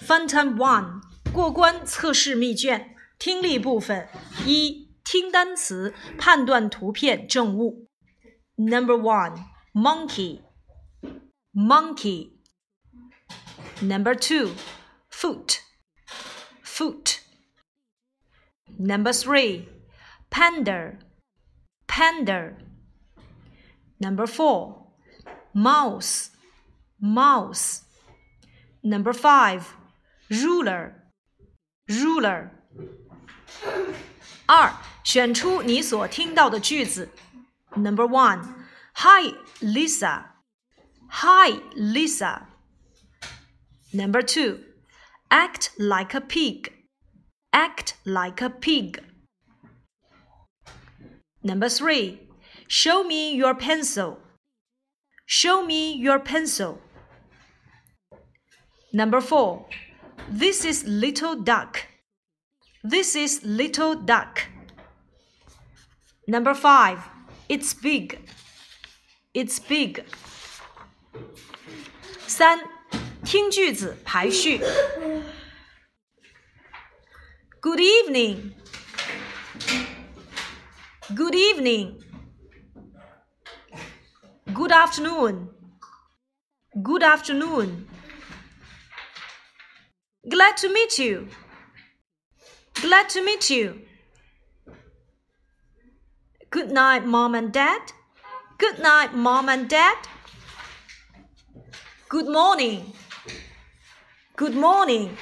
Fun Time One 过关测试密卷，听力部分一，听单词，判断图片正误。Number one, monkey, monkey. Number two, foot, foot. Number three, panda, panda. Number four, mouse, mouse. Number five, ruler, ruler. 二，选出你所听到的句子。Number one, Hi Lisa. Hi Lisa. Number two, act like a pig. Act like a pig. Number three, show me your pencil. Show me your pencil. Number four, this is little duck. This is little duck. Number five, it's big. It's big. 三，听句子排序。Good evening. Good evening. Good afternoon. Good afternoon. Glad to meet you. Glad to meet you. Good night, mom and dad. Good night, mom and dad. Good morning. Good morning.